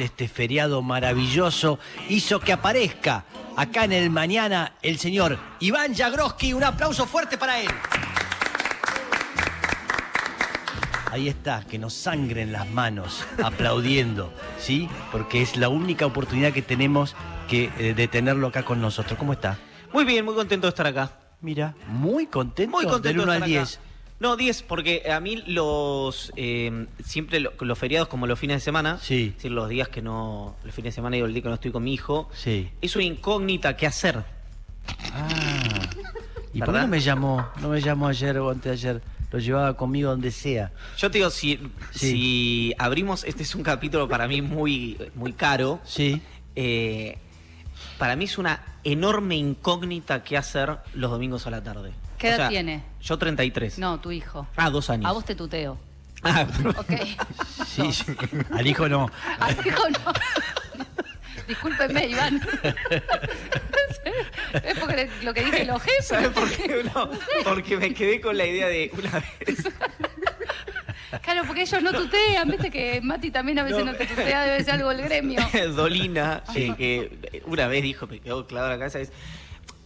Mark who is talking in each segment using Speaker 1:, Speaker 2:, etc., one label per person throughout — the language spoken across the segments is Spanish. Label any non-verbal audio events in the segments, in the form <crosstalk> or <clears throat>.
Speaker 1: este feriado maravilloso hizo que aparezca acá en el mañana el señor Iván Jagroski. Un aplauso fuerte para él. Ahí está, que nos sangren las manos aplaudiendo, ¿sí? Porque es la única oportunidad que tenemos que, eh, de tenerlo acá con nosotros. ¿Cómo está?
Speaker 2: Muy bien, muy contento de estar acá.
Speaker 1: Mira, muy contento.
Speaker 2: Muy contento
Speaker 1: Del 1
Speaker 2: de
Speaker 1: al
Speaker 2: estar
Speaker 1: 10.
Speaker 2: No, 10, porque a mí los. eh, siempre lo- los feriados, como los fines de semana,
Speaker 1: Sí.
Speaker 2: es decir, los días que no. Los fines de semana y el día que no estoy con mi hijo,
Speaker 1: Sí.
Speaker 2: es una incógnita qué hacer.
Speaker 1: Ah. ¿Y por qué
Speaker 2: ¿Verdad?
Speaker 1: no me llamó? No me llamó ayer o antes de ayer. Lo llevaba conmigo donde sea.
Speaker 2: Yo te digo, si,
Speaker 1: Sí.
Speaker 2: si abrimos. Este es un capítulo para mí muy, muy caro.
Speaker 1: Sí.
Speaker 2: eh, para mí es una enorme incógnita qué hacer los domingos a la tarde.
Speaker 3: ¿Qué edad tiene?
Speaker 2: Yo 33.
Speaker 3: No, tu hijo.
Speaker 2: Ah, dos años.
Speaker 3: A vos te tuteo.
Speaker 2: Ah, <laughs>
Speaker 3: Ok.
Speaker 1: Sí, sí. Al hijo no. <laughs>
Speaker 3: Al hijo no. <laughs> Discúlpeme, Iván. es porque lo que dije los jefes.
Speaker 2: ¿Sabes por qué? No, porque me quedé con la idea de una vez.
Speaker 3: Claro, porque ellos no tutean, viste que Mati también a veces no,
Speaker 2: No.
Speaker 3: te tutea, debe ser algo del gremio.
Speaker 2: Dolina, eh, que una vez dijo, me quedó clavada en la cabeza, es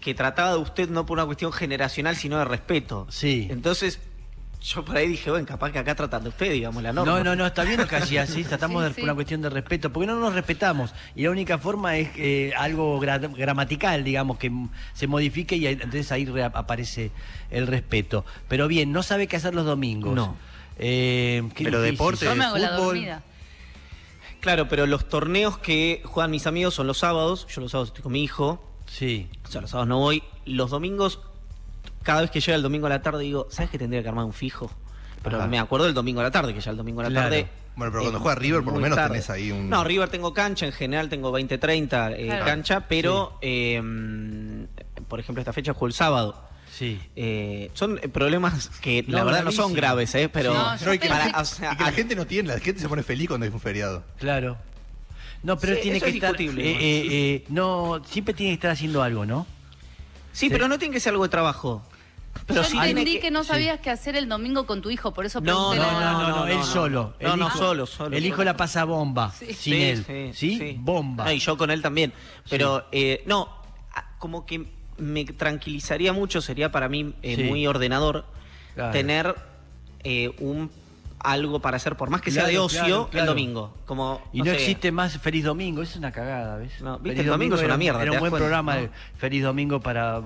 Speaker 2: que trataba de usted no por una cuestión generacional, sino de respeto.
Speaker 1: Sí.
Speaker 2: Entonces, yo por ahí dije, bueno, capaz que acá tratan de usted, digamos, la norma.
Speaker 1: No, no, no, está bien lo que hacía <laughs> así, tratamos
Speaker 3: Sí,
Speaker 1: de
Speaker 3: sí.
Speaker 1: por una cuestión de respeto, porque no nos respetamos. Y la única forma es eh, algo gra- gramatical, digamos, que se modifique y entonces ahí re- aparece el respeto. Pero bien, no sabe qué hacer los domingos.
Speaker 2: No.
Speaker 1: Eh, qué
Speaker 4: Pero
Speaker 1: difícil.
Speaker 4: deporte,
Speaker 3: Yo me hago la
Speaker 4: fútbol.
Speaker 3: dormida.
Speaker 2: Claro, pero los torneos que juegan mis amigos son los sábados, yo los sábados estoy con mi hijo,
Speaker 1: Sí.
Speaker 2: o sea, los sábados no voy. Los domingos, cada vez que llega el domingo a la tarde, digo, ¿sabes que tendría que armar un fijo? Pero
Speaker 1: Ajá.
Speaker 2: me acuerdo del domingo a la tarde, que ya el domingo a la
Speaker 1: Claro.
Speaker 2: tarde.
Speaker 4: Bueno, pero cuando juega River, por lo menos
Speaker 2: tarde.
Speaker 4: tenés ahí un-
Speaker 2: No, River tengo cancha, en general tengo 20-30 eh,
Speaker 3: Claro.
Speaker 2: cancha, pero eh, por ejemplo, esta fecha juego el sábado.
Speaker 1: Sí.
Speaker 2: Eh, son eh, problemas que la verdad no son graves, ¿eh? pero
Speaker 3: No,
Speaker 4: y que,
Speaker 3: pensé-
Speaker 4: la,
Speaker 2: o sea,
Speaker 4: y que la
Speaker 2: a-
Speaker 4: gente no tiene, la gente se pone feliz cuando es un feriado.
Speaker 1: Claro. No, pero
Speaker 2: Sí,
Speaker 1: él tiene que
Speaker 2: es
Speaker 1: estar. eh, eh, eh, no, siempre tiene que estar haciendo algo, ¿no?
Speaker 2: sí, pero no tiene que ser algo de trabajo. Pero
Speaker 3: Yo
Speaker 2: sí
Speaker 3: entendí que, no
Speaker 1: sí.
Speaker 3: sabías qué hacer el domingo con tu hijo, por eso
Speaker 2: No,
Speaker 3: pregunté
Speaker 1: No,
Speaker 3: la-
Speaker 1: no, no, no,
Speaker 2: no,
Speaker 1: él
Speaker 2: no.
Speaker 1: solo.
Speaker 2: No,
Speaker 1: El
Speaker 2: no,
Speaker 1: hijo-
Speaker 2: solo, solo.
Speaker 1: El hijo la pasa bomba
Speaker 3: Sí.
Speaker 1: sin él. ¿Sí? Bomba.
Speaker 2: Y yo con él también. Pero, eh, no, como que me tranquilizaría mucho, sería para mí eh,
Speaker 1: Sí.
Speaker 2: muy ordenador
Speaker 1: Claro.
Speaker 2: tener eh, un algo para hacer, por más que sea de
Speaker 1: Claro,
Speaker 2: ocio,
Speaker 1: claro, claro.
Speaker 2: el domingo. Como,
Speaker 1: Y no,
Speaker 2: sé,
Speaker 1: existe más Feliz Domingo, eso es una cagada, ¿ves?
Speaker 2: No, viste,
Speaker 1: Feliz
Speaker 2: el domingo es
Speaker 1: era
Speaker 2: una
Speaker 1: un-
Speaker 2: mierda,
Speaker 1: Era
Speaker 2: ¿te
Speaker 1: un buen
Speaker 2: cuenta?
Speaker 1: programa
Speaker 2: No.
Speaker 1: de Feliz Domingo para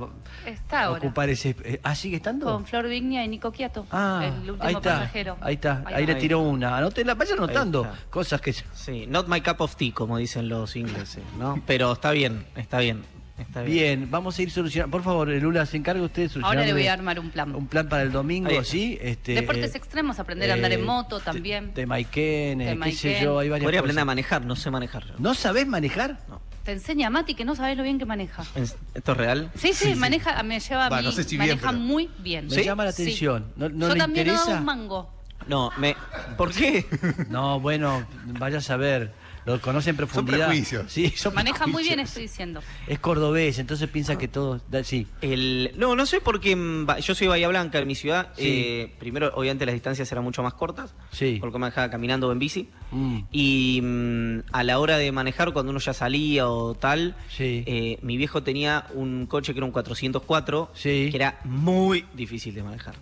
Speaker 3: Está ahora.
Speaker 1: ocupar ese. eh, ¿Ah, sigue estando?
Speaker 3: Con Flor Vignia y Nico Quiato.
Speaker 1: Ah,
Speaker 3: el último
Speaker 1: ahí está.
Speaker 3: pasajero.
Speaker 1: Ahí está, ahí,
Speaker 3: va.
Speaker 1: le tiró una. Anótela, vaya anotando
Speaker 2: Ahí
Speaker 1: cosas que.
Speaker 2: Sí, not my cup of tea, como dicen los ingleses, ¿no? <laughs> Pero está bien, está bien. Está bien.
Speaker 1: Bien, vamos a ir solucionando. Por favor, Lula, se encarga usted de solucionar.
Speaker 3: Ahora le voy a armar un plan.
Speaker 1: Un plan para el domingo. ¿sí? Este,
Speaker 3: Deportes
Speaker 1: eh,
Speaker 3: extremos, aprender a andar en
Speaker 1: eh,
Speaker 3: moto
Speaker 1: te-
Speaker 3: también.
Speaker 1: De Maiken, eh,
Speaker 3: De
Speaker 1: qué sé yo, hay varias
Speaker 2: Podría aprender a
Speaker 1: cosas.
Speaker 2: manejar, no sé manejar.
Speaker 1: ¿No sabés manejar?
Speaker 2: No.
Speaker 3: Te enseña Mati que no sabes lo bien que maneja.
Speaker 2: ¿Es- ¿Esto es real?
Speaker 3: Sí, sí, maneja, me lleva a
Speaker 4: Va,
Speaker 3: mí,
Speaker 4: no sé si bien,
Speaker 3: maneja
Speaker 4: pero-
Speaker 3: muy bien.
Speaker 1: Me llama la atención. ¿No- no
Speaker 3: Yo
Speaker 1: le
Speaker 3: también no
Speaker 1: interesa?
Speaker 3: hago un mango.
Speaker 2: No, me... ¿por qué?
Speaker 1: No, bueno, vaya a saber. Lo conoce en profundidad.
Speaker 4: prejuicios.
Speaker 1: Sí, son
Speaker 3: Maneja muy bien, estoy diciendo.
Speaker 1: Es cordobés, entonces piensa que todo. da- Sí.
Speaker 2: El, no, no sé porque mm, ba- yo soy Bahía Blanca, en mi ciudad.
Speaker 1: Sí.
Speaker 2: eh, primero, obviamente, las distancias eran mucho más cortas.
Speaker 1: Sí.
Speaker 2: Porque me dejaba caminando o en bici.
Speaker 1: Mm.
Speaker 2: Y mm, a la hora de manejar, cuando uno ya salía o tal,
Speaker 1: Sí.
Speaker 2: eh, mi viejo tenía un coche que era un 404,
Speaker 1: Sí.
Speaker 2: que era muy difícil de manejar.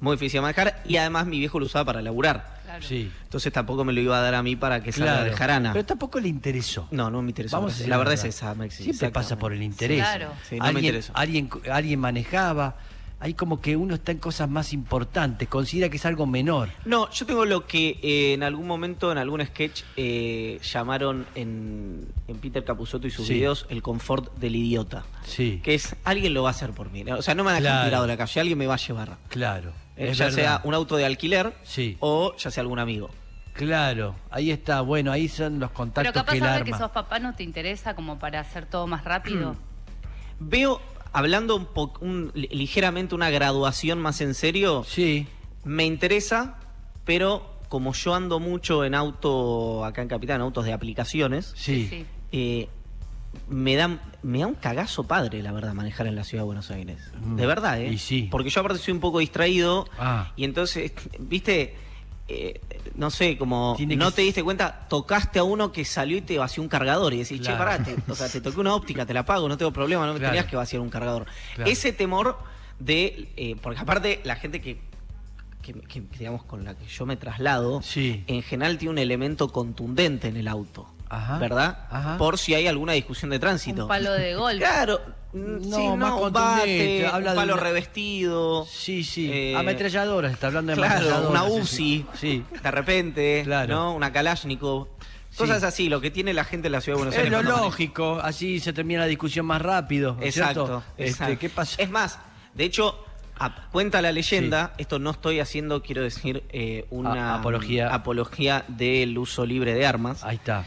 Speaker 2: Muy difícil de manejar. Y además mi viejo lo usaba para laburar.
Speaker 3: Claro.
Speaker 1: Sí.
Speaker 2: Entonces tampoco me lo iba a dar a mí para que salga de jarana.
Speaker 1: Pero tampoco le interesó.
Speaker 2: No, no me interesó.
Speaker 1: Vamos a decir
Speaker 2: la verdad es esa, Maxi.
Speaker 1: Siempre pasa por el interés.
Speaker 3: Claro.
Speaker 2: Sí, no me
Speaker 1: alguien,
Speaker 2: interesa.
Speaker 1: alguien, alguien manejaba. Hay como que uno está en cosas más importantes, considera que es algo menor.
Speaker 2: No, yo tengo lo que eh, en algún momento, en algún sketch, eh, llamaron en, en Peter Capusotto y sus
Speaker 1: Sí.
Speaker 2: videos el confort del idiota.
Speaker 1: Sí,
Speaker 2: Que es, alguien lo va a hacer por mí. O sea, no me van a dejar
Speaker 1: Claro.
Speaker 2: tirado en la calle, alguien me va a llevar.
Speaker 1: claro.
Speaker 2: Eh,
Speaker 1: es
Speaker 2: ya
Speaker 1: verdad.
Speaker 2: sea un auto de alquiler
Speaker 1: Sí.
Speaker 2: o ya sea algún amigo.
Speaker 1: Claro, ahí está. Bueno, ahí son los
Speaker 3: Pero
Speaker 1: contactos
Speaker 3: capaz
Speaker 1: que él
Speaker 3: saber que
Speaker 1: arma.
Speaker 3: sos papá no te interesa como para hacer todo más rápido. <clears throat>
Speaker 2: Veo, hablando un po- un- ligeramente una graduación más en serio,
Speaker 1: Sí,
Speaker 2: me interesa, pero como yo ando mucho en auto acá en Capital, en autos de aplicaciones,
Speaker 1: sí.
Speaker 2: eh, me da, me da un cagazo padre, la verdad, manejar en la ciudad de Buenos Aires.
Speaker 1: Mm.
Speaker 2: De verdad, ¿eh?
Speaker 1: Y sí.
Speaker 2: Porque yo aparte soy un poco distraído
Speaker 1: Ah.
Speaker 2: y entonces, viste, eh, no sé, como
Speaker 1: Tiene
Speaker 2: no
Speaker 1: que-
Speaker 2: te diste cuenta, tocaste a uno que salió y te vació un cargador y decís,
Speaker 1: Claro.
Speaker 2: che, pará, te- o sea, te toqué una óptica, te la pago, no tengo problema, no me
Speaker 1: Claro.
Speaker 2: tenías que vaciar un cargador.
Speaker 1: Claro.
Speaker 2: Ese temor de, eh, porque aparte la gente que, que, que, digamos, con la que yo me traslado,
Speaker 1: Sí.
Speaker 2: en general tiene un elemento contundente en el auto,
Speaker 1: Ajá.
Speaker 2: ¿verdad?
Speaker 1: Ajá.
Speaker 2: Por si hay alguna discusión de tránsito.
Speaker 3: Un palo de golf.
Speaker 2: Claro,
Speaker 1: No,
Speaker 2: sí,
Speaker 1: más
Speaker 2: no, bate,
Speaker 1: habla
Speaker 2: un
Speaker 1: de
Speaker 2: palo
Speaker 1: una-
Speaker 2: revestido.
Speaker 1: Sí, sí.
Speaker 2: Eh,
Speaker 1: ametralladoras, está hablando de
Speaker 2: Claro,
Speaker 1: ametralladoras.
Speaker 2: una UCI,
Speaker 1: Sí.
Speaker 2: de repente,
Speaker 1: Claro.
Speaker 2: ¿no? Una Kalashnikov.
Speaker 1: Sí.
Speaker 2: Cosas así, lo que tiene la gente en la ciudad de Buenos
Speaker 1: Es
Speaker 2: Aires.
Speaker 1: lo
Speaker 2: cuando maneja.
Speaker 1: lógico, así se termina la discusión más rápido. ¿no es
Speaker 2: Exacto.
Speaker 1: Este. ¿Qué pasa?
Speaker 2: Es más, de hecho, a- cuenta la leyenda, esto no estoy haciendo, quiero decir, eh, una
Speaker 1: A- apología.
Speaker 2: apología del uso libre de armas.
Speaker 1: Ahí está.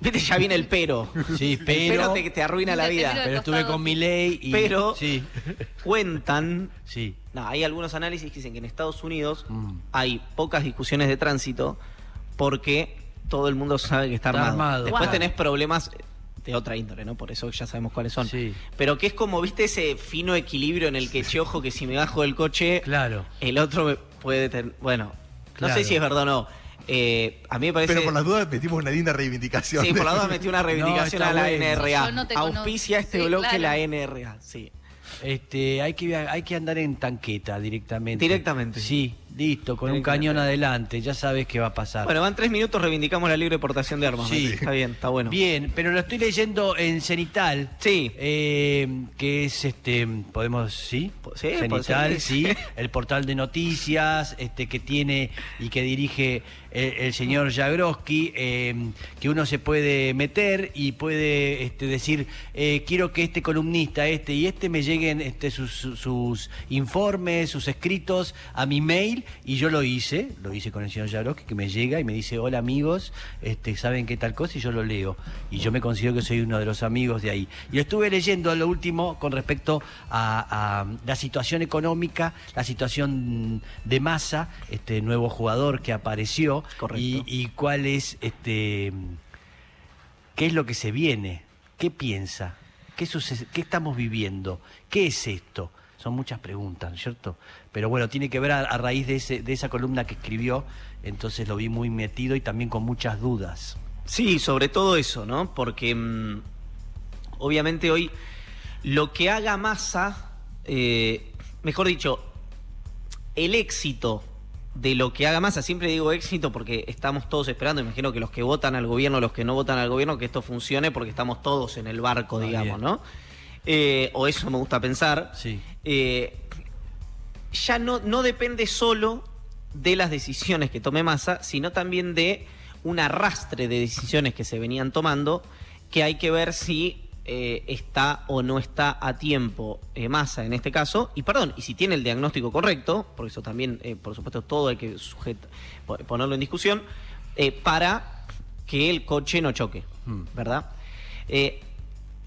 Speaker 2: Viste, ya viene el pero.
Speaker 1: Sí,
Speaker 2: El
Speaker 1: pero-
Speaker 2: te, te arruina la vida.
Speaker 1: Pero estuve con
Speaker 3: sí.
Speaker 1: mi ley y.
Speaker 2: Pero-
Speaker 1: Sí.
Speaker 2: Cuentan
Speaker 1: Sí.
Speaker 2: No, hay algunos análisis que dicen que en Estados Unidos
Speaker 1: Mm.
Speaker 2: hay pocas discusiones de tránsito porque todo el mundo sabe que está,
Speaker 1: Está
Speaker 2: armado.
Speaker 1: armado,
Speaker 2: Después tenés problemas de otra índole, ¿no? Por eso ya sabemos cuáles son.
Speaker 1: Sí.
Speaker 2: Pero que es como, viste, ese fino equilibrio en el que, che, ojo, que si me bajo del coche,
Speaker 1: Claro.
Speaker 2: el otro me puede tener... Bueno, no
Speaker 1: Claro.
Speaker 2: sé si es verdad o no. Eh, a mí me parece...
Speaker 4: Pero por las dudas metimos una linda reivindicación.
Speaker 2: Sí, por la duda metí una <laughs> reivindicación
Speaker 1: No,
Speaker 2: a la
Speaker 1: bueno.
Speaker 2: NRA.
Speaker 3: Yo no te conozco.
Speaker 2: Auspicia este
Speaker 3: Sí,
Speaker 2: bloque
Speaker 3: claro.
Speaker 2: la NRA, sí.
Speaker 1: Este, hay que hay que andar en tanqueta directamente.
Speaker 2: Directamente.
Speaker 1: Sí, listo, con un cañón adelante, ya sabes qué va a pasar.
Speaker 2: Bueno, van tres minutos, reivindicamos la libre portación de armas.
Speaker 1: Sí.
Speaker 2: Está bien, está bueno.
Speaker 1: Bien, pero lo estoy leyendo en Cenital.
Speaker 2: Sí.
Speaker 1: eh, que es este, podemos, sí, Cenital, sí, el portal de noticias, este, que tiene y que dirige el, el señor Jagroski, eh, que uno se puede meter y puede este, decir, eh, quiero que este columnista, este y este me lleguen este, sus informes, sus escritos a mi mail y yo lo hice, lo hice con el señor Jagroski, que me llega y me dice, hola amigos, este, ¿saben qué tal cosa? Y yo lo leo. Y yo me considero que soy uno de los amigos de ahí. Y estuve leyendo lo último con respecto a, a la situación económica, la situación de masa, este nuevo jugador que apareció y, y cuál es este qué es lo que se viene, qué piensa, qué sucede, qué estamos viviendo, qué es esto. Son muchas preguntas, ¿no es ¿cierto? Pero bueno, tiene que ver a, a raíz de, ese, de esa columna que escribió, entonces lo vi muy metido y también con muchas dudas.
Speaker 2: Sí, sobre todo eso, ¿no? Porque mm, obviamente hoy lo que haga masa, eh, mejor dicho, el éxito de lo que haga masa, siempre digo éxito porque estamos todos esperando, imagino que los que votan al gobierno, los que no votan al gobierno, que esto funcione porque estamos todos en el barco, digamos,
Speaker 1: bien.
Speaker 2: ¿no? Eh, o eso me gusta pensar.
Speaker 1: Sí.
Speaker 2: Eh, ya no, no depende solo de las decisiones que tome Massa, sino también de un arrastre de decisiones que se venían tomando, que hay que ver si eh, está o no está a tiempo eh, Massa en este caso, y perdón, y si tiene el diagnóstico correcto, porque eso también, eh, por supuesto, todo hay que sujeta- ponerlo en discusión, para que el coche no choque,
Speaker 1: Mm.
Speaker 2: ¿verdad?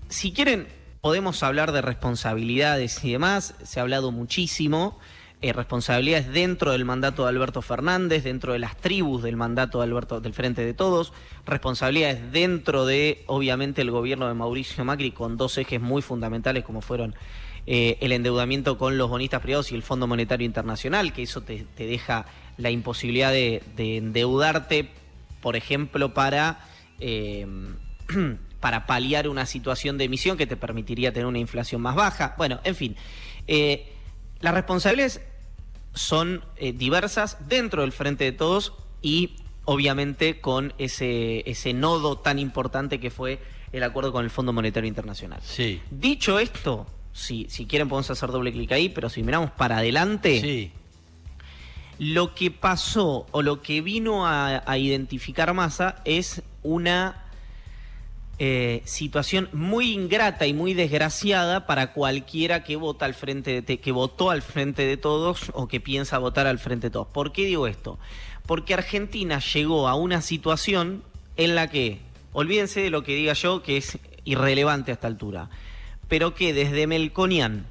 Speaker 2: Si quieren, podemos hablar de responsabilidades y demás. Se ha hablado muchísimo. eh, responsabilidades dentro del mandato de Alberto Fernández, dentro de las tribus del mandato de Alberto del Frente de Todos, responsabilidades dentro de, obviamente, el gobierno de Mauricio Macri con dos ejes muy fundamentales como fueron eh, el endeudamiento con los bonistas privados y el Fondo Monetario Internacional, que eso te, deja la imposibilidad de, de endeudarte, por ejemplo, para eh, <clears throat> para paliar una situación de emisión que te permitiría tener una inflación más baja. Bueno, en fin, eh, las responsabilidades son eh, diversas dentro del Frente de Todos y obviamente con ese, ese nodo tan importante que fue el acuerdo con el Fondo Monetario Internacional.
Speaker 1: Sí.
Speaker 2: Dicho esto, si, si quieren podemos hacer doble clic ahí, pero si miramos para adelante,
Speaker 1: Sí.
Speaker 2: lo que pasó o lo que vino a, a identificar Massa es una eh, situación muy ingrata y muy desgraciada para cualquiera que vota al frente de que votó al frente de todos o que piensa votar al frente de todos. ¿Por qué digo esto? Porque Argentina llegó a una situación en la que, olvídense de lo que diga yo, que es irrelevante a esta altura, pero que desde Melconian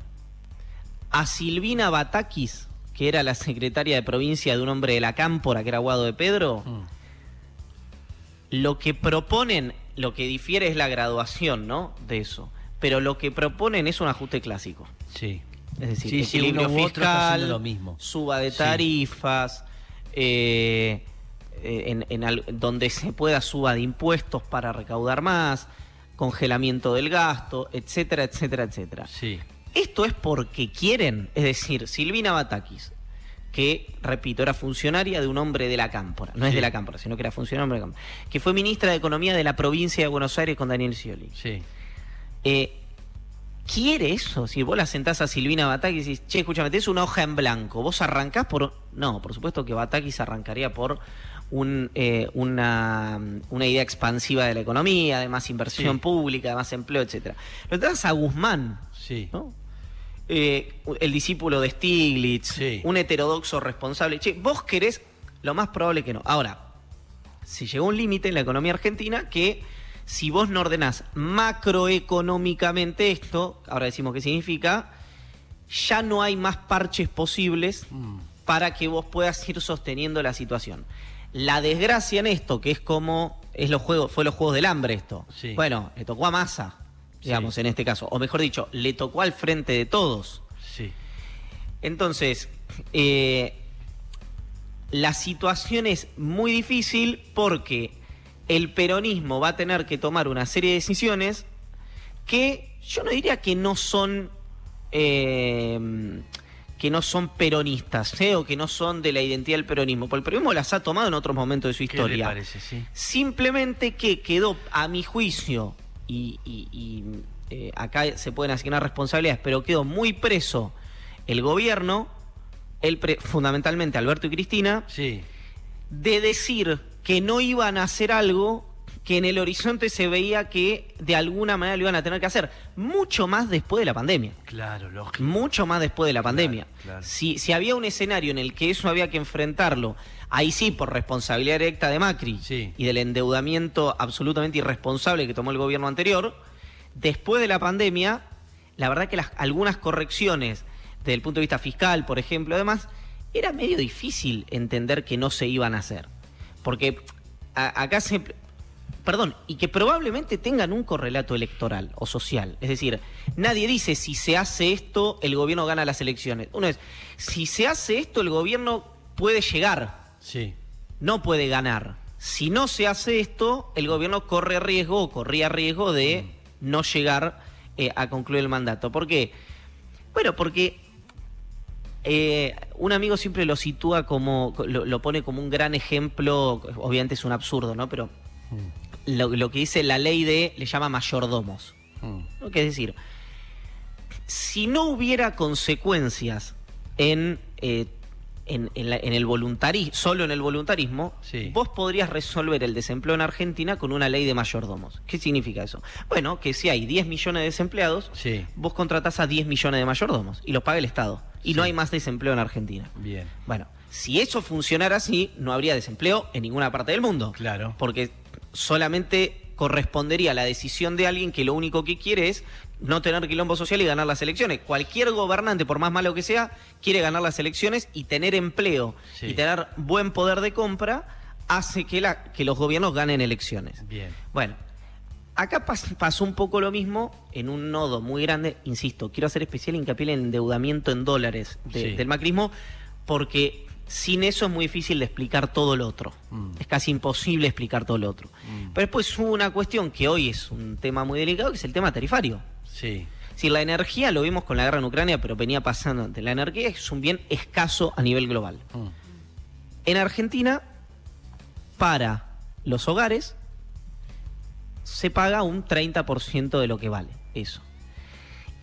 Speaker 2: a Silvina Batakis, que era la secretaria de provincia de un hombre de la Cámpora, que era Guado de Pedro,
Speaker 1: Mm.
Speaker 2: lo que proponen, lo que difiere es la graduación, ¿no? De eso. Pero lo que proponen es un ajuste clásico.
Speaker 1: Sí.
Speaker 2: Es decir,
Speaker 1: Sí, sí,
Speaker 2: equilibrio
Speaker 1: está
Speaker 2: fiscal,
Speaker 1: lo mismo.
Speaker 2: suba de
Speaker 1: Sí.
Speaker 2: tarifas, eh, eh, en, en al- donde se pueda suba de impuestos para recaudar más, congelamiento del gasto, etcétera, etcétera, etcétera.
Speaker 1: Sí.
Speaker 2: Esto es porque quieren, es decir, Silvina Batakis, que, repito, era funcionaria de un hombre de la Cámpora, no es de la Cámpora, sino que era funcionaria de la Cámpora, que fue ministra de Economía de la provincia de Buenos Aires con Daniel Scioli.
Speaker 1: Sí.
Speaker 2: Eh, ¿Quiere eso? Si vos la sentás a Silvina Batakis y decís, che, escúchame, tenés una hoja en blanco, vos arrancás por... No, por supuesto que Batakis arrancaría por un, eh, una, una idea expansiva de la economía, de más inversión
Speaker 1: Sí.
Speaker 2: pública, de más empleo, etcétera. Lo traes a Guzmán,
Speaker 1: Sí.
Speaker 2: ¿no? Eh, el discípulo de Stiglitz,
Speaker 1: Sí.
Speaker 2: un heterodoxo responsable. Che, vos querés, lo más probable que no. Ahora, si llegó un límite en la economía argentina que si vos no ordenás macroeconómicamente esto, ahora decimos qué significa, ya no hay más parches posibles
Speaker 1: Mm.
Speaker 2: para que vos puedas ir sosteniendo la situación. La desgracia en esto, que es como es los juegos, fue los juegos del hambre esto.
Speaker 1: Sí.
Speaker 2: Bueno, le tocó a Massa, digamos,
Speaker 1: Sí.
Speaker 2: en este caso. O mejor dicho, le tocó al frente de todos.
Speaker 1: Sí.
Speaker 2: Entonces, eh, la situación es muy difícil porque el peronismo va a tener que tomar una serie de decisiones que yo no diría que no son eh, que no son peronistas ¿eh? o que no son de la identidad del peronismo, porque el peronismo las ha tomado en otros momentos de su
Speaker 1: ¿Qué le
Speaker 2: historia.
Speaker 1: parece? Sí.
Speaker 2: Simplemente que quedó, a mi juicio, y, y- y, eh, acá se pueden asignar responsabilidades, pero quedó muy preso el gobierno, el pre- fundamentalmente Alberto y Cristina,
Speaker 1: Sí.
Speaker 2: de decir que no iban a hacer algo que en el horizonte se veía que de alguna manera lo iban a tener que hacer, mucho más después de la pandemia
Speaker 1: Claro, lógico.
Speaker 2: mucho más después de la pandemia.
Speaker 1: claro.
Speaker 2: Si, si había un escenario en el que eso había que enfrentarlo, ahí sí, por responsabilidad directa de Macri
Speaker 1: Sí.
Speaker 2: y del endeudamiento absolutamente irresponsable que tomó el gobierno anterior, después de la pandemia, la verdad que las, algunas correcciones desde el punto de vista fiscal, por ejemplo, además, era medio difícil entender que no se iban a hacer. Porque a- acá se... Perdón, y que probablemente tengan un correlato electoral o social. Es decir, nadie dice si se hace esto, el gobierno gana las elecciones. Uno es, si se hace esto, el gobierno puede llegar,
Speaker 1: Sí.
Speaker 2: no puede ganar. Si no se hace esto, el gobierno corre riesgo o corría riesgo de no llegar eh, a concluir el mandato. ¿Por qué? Bueno, porque eh, un amigo siempre lo sitúa como, lo, lo pone como un gran ejemplo, obviamente es un absurdo, ¿no? Pero lo, lo que dice la ley de, le llama mayordomos.
Speaker 1: Mm.
Speaker 2: Que es decir, si no hubiera consecuencias en, eh, en, en la- en el voluntarismo, solo en el voluntarismo,
Speaker 1: Sí.
Speaker 2: vos podrías resolver el desempleo en Argentina con una ley de mayordomos. ¿Qué significa eso? Bueno, que si hay 10 millones de desempleados,
Speaker 1: Sí.
Speaker 2: vos contratás a 10 millones de mayordomos y los paga el Estado. Y no hay más desempleo en Argentina.
Speaker 1: Bien.
Speaker 2: Bueno, si eso funcionara así, no habría desempleo en ninguna parte del mundo.
Speaker 1: Claro.
Speaker 2: Porque solamente correspondería a la decisión de alguien que lo único que quiere es no tener quilombo social y ganar las elecciones. Cualquier gobernante, por más malo que sea, quiere ganar las elecciones y tener empleo
Speaker 1: Sí.
Speaker 2: y tener buen poder de compra hace que, la, que los gobiernos ganen elecciones.
Speaker 1: Bien.
Speaker 2: Bueno, acá pas- pasó un poco lo mismo en un nodo muy grande. Insisto, quiero hacer especial hincapié en el endeudamiento en dólares de-
Speaker 1: Sí.
Speaker 2: del macrismo, porque sin eso es muy difícil de explicar todo lo otro.
Speaker 1: Mm.
Speaker 2: Es casi imposible explicar todo lo otro.
Speaker 1: Mm.
Speaker 2: Pero después hubo una cuestión que hoy es un tema muy delicado, que es el tema tarifario.
Speaker 1: Sí.
Speaker 2: Si la energía, lo vimos con la guerra en Ucrania, pero venía pasando antes, la energía es un bien escaso a nivel global.
Speaker 1: Mm.
Speaker 2: En Argentina, para los hogares, se paga un 30% de lo que vale eso.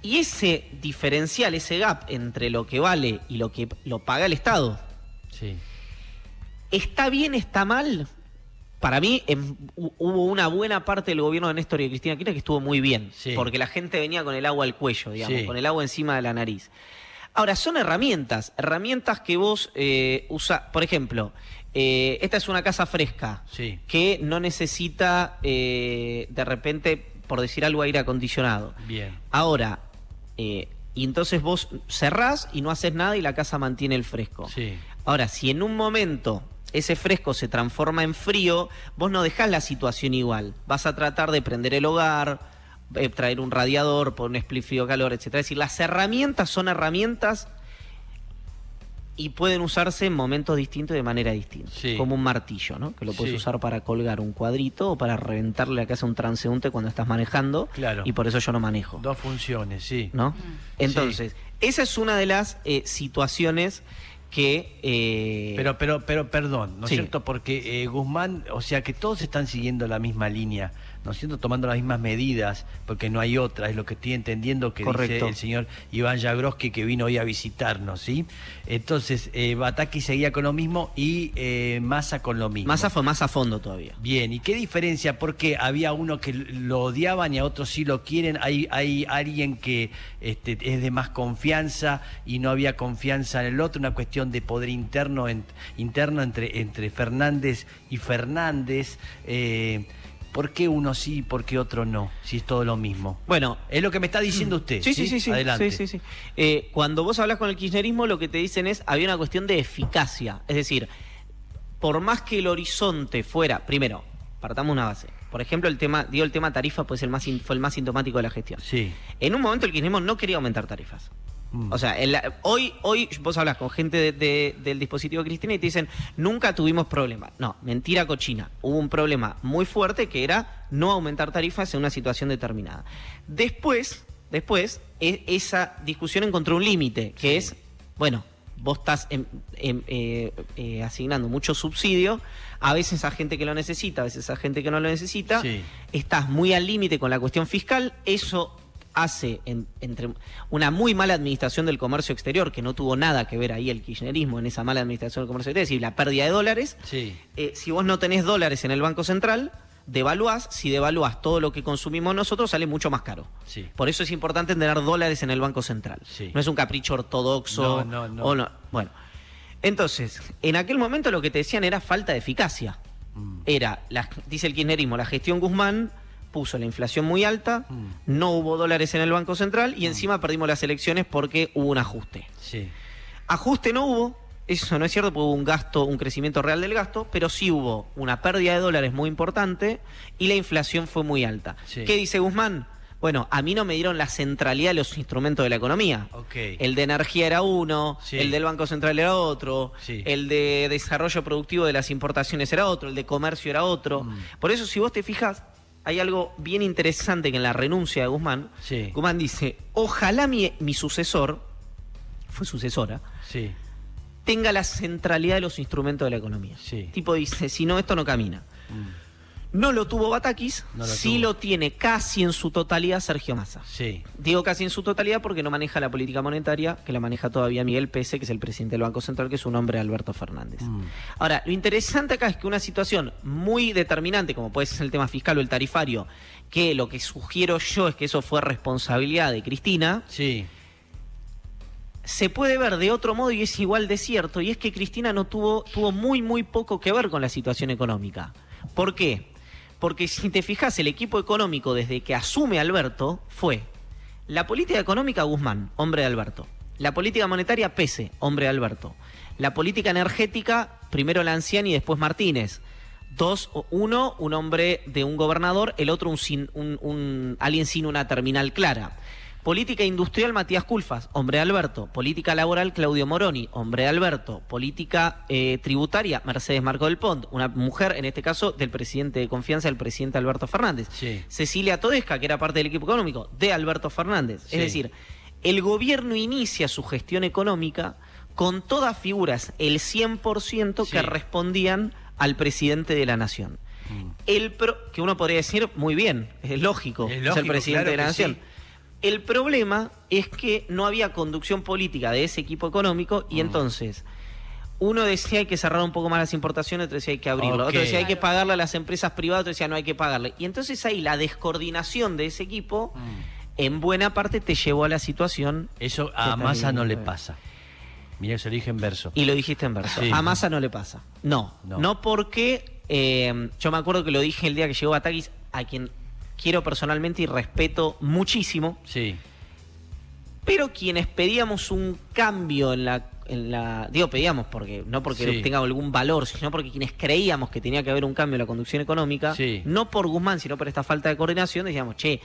Speaker 2: Y ese diferencial, ese gap entre lo que vale y lo que lo paga el Estado,
Speaker 1: Sí.
Speaker 2: ¿está bien, está mal? Para mí hu- hubo una buena parte del gobierno de Néstor y de Cristina Kirchner que estuvo muy bien,
Speaker 1: Sí.
Speaker 2: porque la gente venía con el agua al cuello, digamos,
Speaker 1: Sí.
Speaker 2: con el agua encima de la nariz. Ahora, son herramientas, herramientas que vos eh, usás, por ejemplo, eh, esta es una casa fresca,
Speaker 1: Sí.
Speaker 2: que no necesita eh, de repente, por decir algo, aire acondicionado.
Speaker 1: Bien.
Speaker 2: Ahora, eh, y entonces vos cerrás y no haces nada y la casa mantiene el fresco.
Speaker 1: Sí.
Speaker 2: Ahora, si en un momento ese fresco se transforma en frío, vos no dejás la situación igual. Vas a tratar de prender el hogar, eh, traer un radiador, poner un split frío calor, etc. Es decir, las herramientas son herramientas y pueden usarse en momentos distintos y de manera distinta.
Speaker 1: Sí.
Speaker 2: Como un martillo, ¿no? Que lo puedes
Speaker 1: Sí.
Speaker 2: usar para colgar un cuadrito o para reventarle la casa a un transeúnte cuando estás manejando.
Speaker 1: Claro.
Speaker 2: Y por eso yo no manejo.
Speaker 1: Dos funciones, sí.
Speaker 2: ¿no? Entonces, esa es una de las eh, situaciones que... eh,
Speaker 1: Pero, pero, pero, perdón, ¿no es
Speaker 2: Sí.
Speaker 1: cierto? Porque eh, Guzmán, o sea que todos están siguiendo la misma línea, ¿no es cierto? Tomando las mismas medidas, porque no hay otra, es lo que estoy entendiendo que
Speaker 2: Correcto.
Speaker 1: dice el señor Iván Jagroski que vino hoy a visitarnos, ¿sí? Entonces, eh, Bataki seguía con lo mismo y eh, Massa con lo mismo.
Speaker 2: Massa fue más a fondo todavía.
Speaker 1: Bien, ¿y qué diferencia? Porque había uno que lo odiaban y a otros sí lo quieren. Hay, hay alguien que este, es de más confianza y no había confianza en el otro. Una cuestión de poder interno, en- interno entre, entre Fernández y Fernández. Eh, ¿Por qué uno sí y por qué otro no? Si es todo lo mismo.
Speaker 2: Bueno,
Speaker 1: Es lo que me está diciendo usted.
Speaker 2: Sí, sí, sí, sí.
Speaker 1: Adelante.
Speaker 2: sí, sí, sí. Eh, cuando vos hablas con el kirchnerismo, lo que te dicen es, había una cuestión de eficacia. Es decir, por más que el horizonte fuera, primero, partamos una base. Por ejemplo, el tema, digo el tema tarifa, pues el más fue el más sintomático de la gestión.
Speaker 1: Sí.
Speaker 2: En un momento el kirchnerismo no quería aumentar tarifas.
Speaker 1: Mm.
Speaker 2: O sea, en la- hoy, hoy vos hablas con gente de- de- del dispositivo Cristina y te dicen, nunca tuvimos problema. No, mentira cochina. Hubo un problema muy fuerte que era no aumentar tarifas en una situación determinada. Después, después, e- esa discusión encontró un límite, que es, bueno, vos estás em- em- eh, eh, asignando mucho subsidio, a veces a gente que lo necesita, a veces a gente que no lo necesita,
Speaker 1: Sí.
Speaker 2: estás muy al límite con la cuestión fiscal, eso hace en- entre una muy mala administración del comercio exterior, que no tuvo nada que ver ahí el kirchnerismo en esa mala administración del comercio exterior, es decir, la pérdida de dólares.
Speaker 1: Sí.
Speaker 2: Eh, si vos no tenés dólares en el Banco Central, devaluás, si devaluás todo lo que consumimos nosotros, sale mucho más caro.
Speaker 1: Sí.
Speaker 2: Por eso es importante tener dólares en el Banco Central.
Speaker 1: Sí.
Speaker 2: No es un capricho ortodoxo.
Speaker 1: No, no, no.
Speaker 2: o no. Bueno, entonces, en aquel momento lo que te decían era falta de eficacia.
Speaker 1: Mm.
Speaker 2: Era, la- dice el kirchnerismo, la gestión Guzmán puso la inflación muy alta,
Speaker 1: Mm.
Speaker 2: no hubo dólares en el Banco Central y encima perdimos las elecciones porque hubo un ajuste.
Speaker 1: Sí.
Speaker 2: Ajuste no hubo, eso no es cierto, porque hubo un gasto, un crecimiento real del gasto, pero sí hubo una pérdida de dólares muy importante y la inflación fue muy alta.
Speaker 1: Sí.
Speaker 2: ¿Qué dice Guzmán? Bueno, a mí no me dieron la centralidad de los instrumentos de la economía. El de energía era uno,
Speaker 1: Sí.
Speaker 2: el del Banco Central era otro,
Speaker 1: Sí.
Speaker 2: el de desarrollo productivo de las importaciones era otro, el de comercio era otro.
Speaker 1: Mm.
Speaker 2: Por eso, si vos te fijas, hay algo bien interesante que en la renuncia de Guzmán,
Speaker 1: Sí.
Speaker 2: Guzmán dice, ojalá mi, mi sucesor, fue sucesora,
Speaker 1: Sí.
Speaker 2: tenga la centralidad de los instrumentos de la economía.
Speaker 1: Sí.
Speaker 2: Tipo dice, si no, esto no camina. No lo tuvo Batakis,
Speaker 1: No lo
Speaker 2: sí
Speaker 1: tuvo.
Speaker 2: lo tiene casi en su totalidad Sergio Massa.
Speaker 1: Sí.
Speaker 2: Digo casi en su totalidad porque no maneja la política monetaria, que la maneja todavía Miguel Pese, que es el presidente del Banco Central, que es un hombre Alberto Fernández.
Speaker 1: Mm.
Speaker 2: Ahora, lo interesante acá es que una situación muy determinante, como puede ser el tema fiscal o el tarifario, que lo que sugiero yo es que eso fue responsabilidad de Cristina,
Speaker 1: Sí.
Speaker 2: se puede ver de otro modo y es igual de cierto, y es que Cristina no tuvo, tuvo muy, muy poco que ver con la situación económica. ¿Por qué? Porque si te fijas, el equipo económico desde que asume Alberto fue la política económica Guzmán, hombre de Alberto. La política monetaria Pese, hombre de Alberto. La política energética, primero Lanciani y después Martínez. Dos, uno, un hombre de un gobernador, el otro un, sin- un- alguien sin una terminal clara. Política industrial, Matías Culfas, hombre de Alberto. Política laboral, Claudio Moroni, hombre de Alberto. Política eh, tributaria, Mercedes Marco del Pont, una mujer, en este caso, del presidente de confianza, el presidente Alberto Fernández.
Speaker 1: Sí.
Speaker 2: Cecilia Todesca, que era parte del equipo económico, de Alberto Fernández.
Speaker 1: Sí.
Speaker 2: Es decir, el gobierno inicia su gestión económica con todas figuras, el 100% que
Speaker 1: Sí.
Speaker 2: respondían al presidente de la nación.
Speaker 1: Mm.
Speaker 2: El pro- que uno podría decir, muy bien, es lógico,
Speaker 1: Es
Speaker 2: es,
Speaker 1: lógico,
Speaker 2: el presidente
Speaker 1: claro
Speaker 2: de la
Speaker 1: que
Speaker 2: nación. El problema es que no había conducción política de ese equipo económico
Speaker 1: Mm.
Speaker 2: y entonces uno decía hay que cerrar un poco más las importaciones, otro decía hay que abrirlo, otro decía hay que pagarle a las empresas privadas, otro decía no hay que pagarle. Y entonces ahí la descoordinación de ese equipo
Speaker 1: Mm.
Speaker 2: en buena parte te llevó a la situación
Speaker 1: Eso a Massa no le pasa. Mira, se lo dije en verso.
Speaker 2: Y lo dijiste en verso.
Speaker 1: Sí.
Speaker 2: A Massa no le pasa. No,
Speaker 1: No.
Speaker 2: no, porque eh, yo me acuerdo que lo dije el día que llegó Batakis, a quien quiero personalmente y respeto muchísimo,
Speaker 1: Sí.
Speaker 2: pero quienes pedíamos un cambio en la, en la digo pedíamos porque no porque
Speaker 1: Sí.
Speaker 2: tenga algún valor, sino porque quienes creíamos que tenía que haber un cambio en la conducción económica,
Speaker 1: Sí.
Speaker 2: no por Guzmán, sino por esta falta de coordinación, decíamos, che,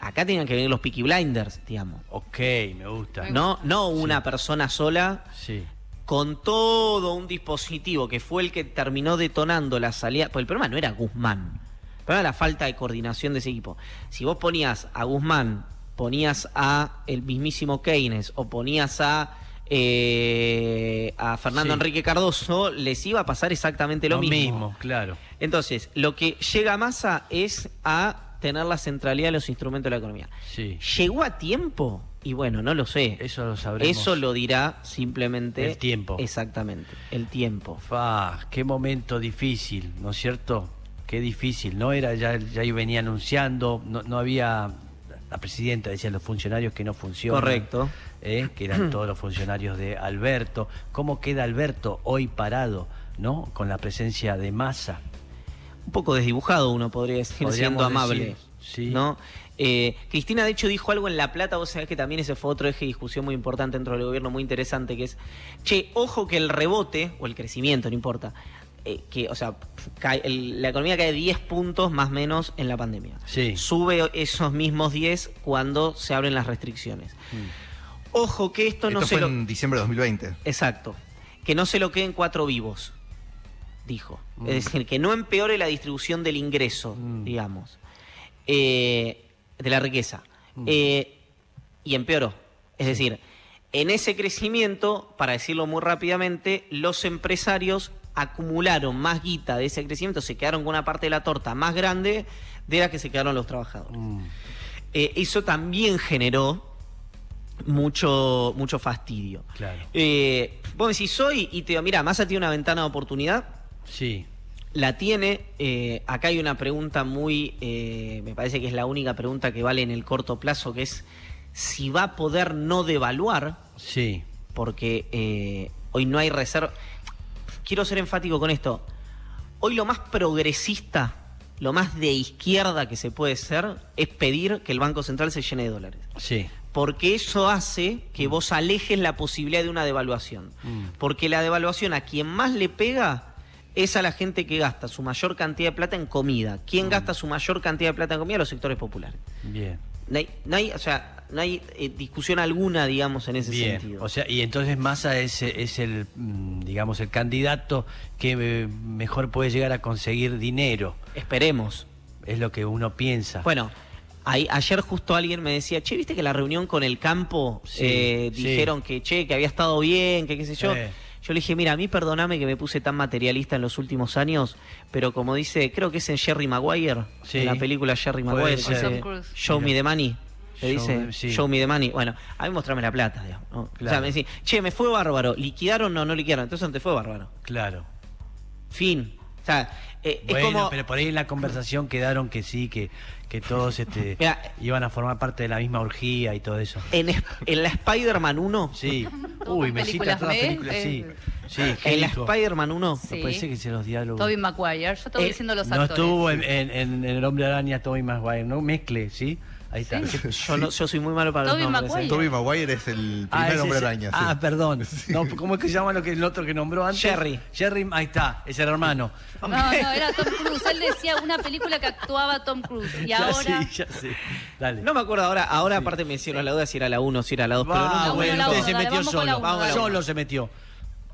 Speaker 2: acá tenían que venir los Peaky Blinders, digamos.
Speaker 1: Ok, me gusta.
Speaker 2: No, no una persona sola
Speaker 1: Sí.
Speaker 2: con todo un dispositivo que fue el que terminó detonando la salida. Pues el problema no era Guzmán. Era la falta de coordinación de ese equipo. Si vos ponías a Guzmán, ponías a el mismísimo Keynes o ponías a eh, a Fernando
Speaker 1: Sí.
Speaker 2: Enrique Cardoso, les iba a pasar exactamente lo,
Speaker 1: Lo mismo, claro.
Speaker 2: Entonces, lo que llega a Massa es a tener la centralidad de los instrumentos de la economía.
Speaker 1: Sí.
Speaker 2: ¿Llegó a tiempo? Y bueno, no lo sé.
Speaker 1: Eso lo sabremos.
Speaker 2: Eso lo dirá simplemente
Speaker 1: El tiempo.
Speaker 2: Exactamente, el tiempo.
Speaker 1: Fa, qué momento difícil, ¿no es cierto? Qué difícil, ¿no? Era, ya, ya venía anunciando, no, no había, la presidenta decía los funcionarios que no funcionan.
Speaker 2: Correcto.
Speaker 1: ¿eh? que eran todos los funcionarios de Alberto. ¿Cómo queda Alberto hoy parado, ¿no? Con la presencia de Massa.
Speaker 2: Un poco desdibujado, uno podría decir,
Speaker 1: Podríamos
Speaker 2: siendo amable.
Speaker 1: decir, sí.
Speaker 2: ¿no? Eh, Cristina, de hecho, dijo algo en La Plata, vos sabés que también ese fue otro eje de discusión muy importante dentro del gobierno, muy interesante, que es, che, ojo que el rebote, o el crecimiento, no importa, eh, que, o sea, cae- el- la economía cae 10 puntos más o menos en la pandemia.
Speaker 1: Sí.
Speaker 2: Sube esos mismos 10 cuando se abren las restricciones. Ojo que esto, no se
Speaker 4: fue
Speaker 2: lo...
Speaker 4: en diciembre de 2020.
Speaker 2: Exacto. Que no se lo queden cuatro vivos, dijo.
Speaker 1: Mm.
Speaker 2: Es decir, que no empeore la distribución del ingreso,
Speaker 1: Mm.
Speaker 2: digamos, eh, de la riqueza.
Speaker 1: Mm.
Speaker 2: Eh, y empeoró. Es decir, en ese crecimiento, para decirlo muy rápidamente, los empresarios acumularon más guita de ese crecimiento, se quedaron con una parte de la torta más grande de la que se quedaron los trabajadores.
Speaker 1: Mm,
Speaker 2: Eh, eso también generó mucho, mucho fastidio.
Speaker 1: Claro.
Speaker 2: Eh, vos me decís hoy y te digo, mira, Massa tiene una ventana de oportunidad,
Speaker 1: Sí.
Speaker 2: la tiene. eh, acá hay una pregunta muy, eh, me parece que es la única pregunta que vale en el corto plazo, que es si va a poder no devaluar,
Speaker 1: Sí.
Speaker 2: porque hoy no hay reserva. Quiero ser enfático con esto. Hoy lo más progresista, lo más de izquierda que se puede ser, es pedir que el Banco Central se llene de dólares
Speaker 1: Sí.
Speaker 2: porque eso hace que vos alejes la posibilidad de una devaluación.
Speaker 1: Mm.
Speaker 2: Porque la devaluación a quien más le pega es a la gente que gasta su mayor cantidad de plata en comida.
Speaker 1: Mm.
Speaker 2: ¿Quién gasta su mayor cantidad de plata en comida? Los sectores populares.
Speaker 1: Bien.
Speaker 2: No hay, no hay, o sea, no hay eh, discusión alguna, digamos, en ese
Speaker 1: Bien,
Speaker 2: sentido.
Speaker 1: o sea, y entonces Massa es, es el, mm, digamos, el candidato que eh, mejor puede llegar a conseguir dinero,
Speaker 2: Esperemos.
Speaker 1: es lo que uno piensa.
Speaker 2: Bueno, ayer justo alguien me decía, che, ¿viste que la reunión con el campo
Speaker 1: Sí,
Speaker 2: eh,
Speaker 1: sí.
Speaker 2: dijeron que, che, que había estado bien, que qué sé yo? Yo le dije, mira, a mí perdoname que me puse tan materialista en los últimos años, pero como dice, creo que es en Jerry Maguire,
Speaker 1: Sí.
Speaker 2: en la película Jerry Maguire, dice. Show me the money. Le
Speaker 1: Show
Speaker 2: dice,
Speaker 1: me- sí.
Speaker 2: show me the money. Bueno, a mí mostrame la plata, digamos. ¿no? O sea,
Speaker 1: Claro.
Speaker 2: me decís, che, me fue bárbaro. ¿Liquidaron o no liquidaron? Entonces no te fue bárbaro.
Speaker 1: Claro.
Speaker 2: Fin. O sea, eh,
Speaker 1: Bueno,
Speaker 2: es como...
Speaker 1: pero por ahí en la conversación quedaron que sí, que, que todos este, <laughs>
Speaker 2: Mira.
Speaker 1: iban a formar parte de la misma orgía y todo eso.
Speaker 2: En, en la Spider-Man 1,
Speaker 1: Sí. <laughs> Uy, me cita
Speaker 3: películas
Speaker 1: todas las películas, sí.
Speaker 3: eh.
Speaker 1: Sí, ¿qué
Speaker 2: en la? Spider-Man 1,
Speaker 3: Sí.
Speaker 1: Me parece que se los diálogos.
Speaker 3: Toby Maguire. Yo estoy
Speaker 2: Eh,
Speaker 3: diciendo los
Speaker 1: no
Speaker 3: actores.
Speaker 1: estuvo en, en- en- en El Hombre Araña Toby Maguire, no mezcle, ¿sí? Ahí está.
Speaker 2: yo, no- yo soy muy malo para
Speaker 3: Toby
Speaker 2: los nombres.
Speaker 3: Maguire.
Speaker 2: ¿eh?
Speaker 4: Toby Maguire es el
Speaker 1: Ah,
Speaker 4: primer
Speaker 1: ese
Speaker 4: hombre araña. sí.
Speaker 1: Ah, perdón. <laughs> No, ¿Cómo es que se llama lo que el otro que nombró antes?
Speaker 2: Jerry.
Speaker 1: Jerry, ahí está, es el hermano.
Speaker 3: No, no, era Tom Cruise. Él decía una película que actuaba Tom Cruise. Y
Speaker 1: Ya
Speaker 3: ahora.
Speaker 1: sí, ya. Dale.
Speaker 2: No me acuerdo ahora, ahora aparte me hicieron la duda si era la 1 o si era la 2, pero no
Speaker 1: bueno,
Speaker 3: la uno,
Speaker 1: se
Speaker 3: dale,
Speaker 1: metió solo. Solo se metió.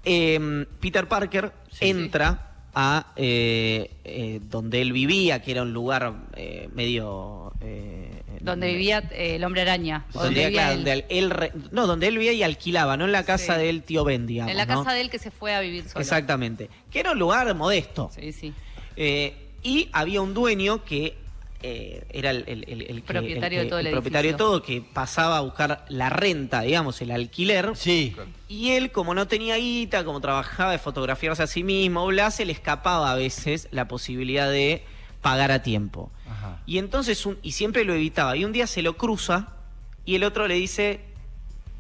Speaker 2: Eh, Peter Parker
Speaker 1: Sí.
Speaker 2: entra a eh, eh, donde él vivía, que era un lugar eh, medio... eh,
Speaker 3: Donde vivía eh, el hombre araña. o
Speaker 2: Donde,
Speaker 3: vivía
Speaker 2: claro,
Speaker 3: él.
Speaker 2: donde él re- no, donde él vivía y alquilaba, no en la casa
Speaker 3: Sí.
Speaker 2: del tío Ben, digamos.
Speaker 3: en la
Speaker 2: ¿no?
Speaker 3: casa de él que se fue a vivir solo.
Speaker 2: Exactamente. Que era un lugar modesto.
Speaker 3: Sí, sí.
Speaker 2: Eh, y había un dueño que eh, era el, el- el- el que-
Speaker 3: Propietario
Speaker 2: el
Speaker 3: de todo el
Speaker 2: propietario de todo, que pasaba a buscar la renta, digamos, el alquiler.
Speaker 1: Sí.
Speaker 2: Y él, como no tenía guita, como trabajaba de fotografiarse a sí mismo, bla, se le escapaba a veces la posibilidad de pagar a tiempo.
Speaker 1: Ajá.
Speaker 2: Y entonces, un- y siempre lo evitaba. Y un día se lo cruza y el otro le dice,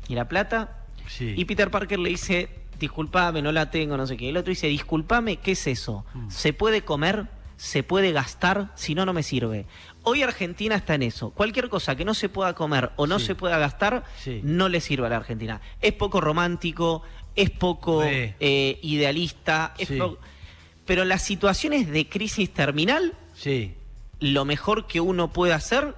Speaker 2: ¿y la plata?
Speaker 1: Sí.
Speaker 2: Y Peter Parker le dice, disculpame, no la tengo, no sé qué. El otro dice, disculpame, ¿qué es eso?
Speaker 1: Mm.
Speaker 2: ¿Se puede comer? ¿Se puede gastar? Si no, no me sirve. Hoy Argentina está en eso. Cualquier cosa que no se pueda comer o no
Speaker 1: Sí.
Speaker 2: se pueda gastar,
Speaker 1: Sí.
Speaker 2: no le sirve a la Argentina. Es poco romántico, es poco eh, idealista, es pero en las situaciones de crisis terminal,
Speaker 1: Sí.
Speaker 2: lo mejor que uno puede hacer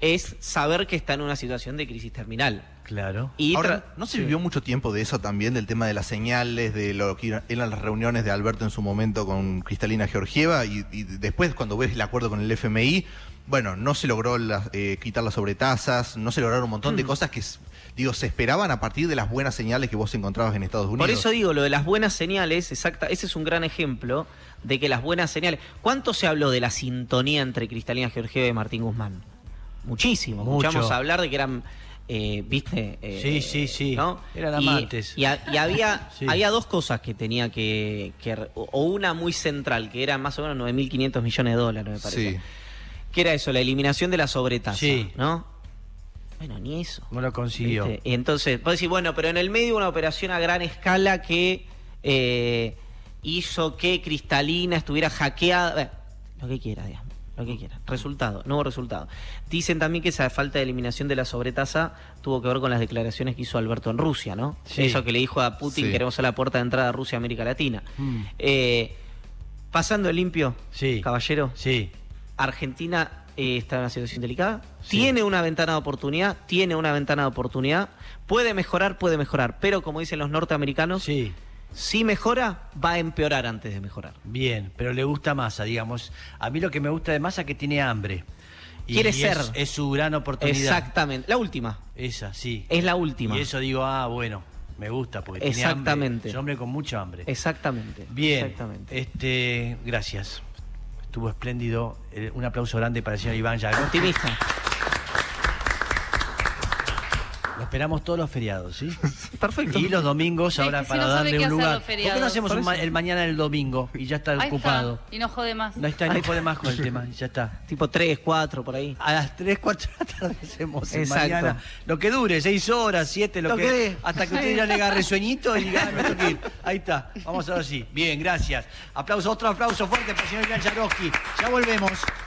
Speaker 2: es saber que está en una situación de crisis terminal.
Speaker 1: Claro.
Speaker 2: Y
Speaker 4: Ahora, ¿no se
Speaker 2: sí.
Speaker 4: vivió mucho tiempo de eso también, del tema de las señales, de lo que eran las reuniones de Alberto en su momento con Cristalina Georgieva? Y, y después, cuando ves el acuerdo con el FMI, bueno, no se logró la- eh, quitar las sobretasas, no se lograron un montón de
Speaker 2: Hmm.
Speaker 4: cosas que, digo, se esperaban a partir de las buenas señales que vos encontrabas en Estados Unidos.
Speaker 2: Por eso digo, lo de las buenas señales, exacta, ese es un gran ejemplo de que las buenas señales. ¿Cuánto se habló de la sintonía entre Cristalina Georgieva y Martín Guzmán? Muchísimo.
Speaker 1: Mucho.
Speaker 2: Escuchamos hablar de que eran, eh, viste. Eh,
Speaker 1: Sí, sí, sí.
Speaker 2: ¿no?
Speaker 1: Eran amantes.
Speaker 2: Y, y había, <laughs>
Speaker 1: Sí.
Speaker 2: había dos cosas que tenía que, que o una muy central, que era más o menos 9.500 millones de dólares, me parece.
Speaker 4: Sí.
Speaker 2: Que era eso, la eliminación de la sobretasa.
Speaker 1: Sí.
Speaker 2: ¿No? Bueno, ni eso.
Speaker 1: No lo consiguió.
Speaker 2: ¿Viste? Y entonces, vos decís, bueno, pero en el medio una operación a gran escala que eh, hizo que Cristalina estuviera hackeada. lo que quiera, digamos. Lo que quiera. Resultado, nuevo resultado. Dicen también que esa falta de eliminación de la sobretasa tuvo que ver con las declaraciones que hizo Alberto en Rusia, ¿no?
Speaker 1: Sí.
Speaker 2: Eso que le dijo a Putin,
Speaker 4: Sí.
Speaker 2: queremos ser la puerta de entrada a Rusia, América Latina.
Speaker 1: Mm.
Speaker 2: Eh, pasando limpio,
Speaker 1: Sí.
Speaker 2: caballero,
Speaker 1: Sí.
Speaker 2: Argentina eh, está en una situación delicada,
Speaker 1: Sí.
Speaker 2: tiene una ventana de oportunidad, tiene una ventana de oportunidad, puede mejorar, puede mejorar, pero como dicen los norteamericanos,
Speaker 1: Sí.
Speaker 2: si mejora, va a empeorar antes de mejorar.
Speaker 1: Bien, pero le gusta Massa, digamos. A mí lo que me gusta de Massa es que tiene hambre. Y
Speaker 2: Quiere ser.
Speaker 1: Es, su gran oportunidad.
Speaker 2: Exactamente, la última,
Speaker 1: Esa, sí.
Speaker 2: es la última.
Speaker 1: Y eso digo, ah, bueno, me gusta porque tiene hambre.
Speaker 2: Exactamente.
Speaker 1: Es un hombre con mucho hambre.
Speaker 2: Exactamente.
Speaker 1: Bien,
Speaker 2: Exactamente.
Speaker 1: este, gracias. Estuvo espléndido. Eh, Un aplauso grande para el señor Iván Yago.
Speaker 2: Optimista.
Speaker 1: Lo esperamos todos los feriados, ¿sí? <laughs>
Speaker 2: Perfecto.
Speaker 1: Y los domingos
Speaker 3: Sí,
Speaker 1: ahora
Speaker 3: que si
Speaker 1: para
Speaker 3: no
Speaker 1: darle un lugar. ¿Por qué no hacemos un ma- el mañana del domingo y ya está
Speaker 3: Ahí
Speaker 1: ocupado?
Speaker 3: está. Y no jode más.
Speaker 1: No está, no jode más con el tema, ya está.
Speaker 2: Tipo 3, 4, por ahí.
Speaker 1: A las 3, 4 de la tarde hacemos el mañana. Lo que dure, 6 horas, 7, lo,
Speaker 2: Lo
Speaker 1: que,
Speaker 2: que.
Speaker 1: Hasta que usted ya le agarre sueñito y diga, "Ah, me tengo que ir. Ahí está. Vamos ahora sí. Bien, gracias. Aplauso, otro aplauso fuerte para el señor Iván Yaroski. Ya volvemos.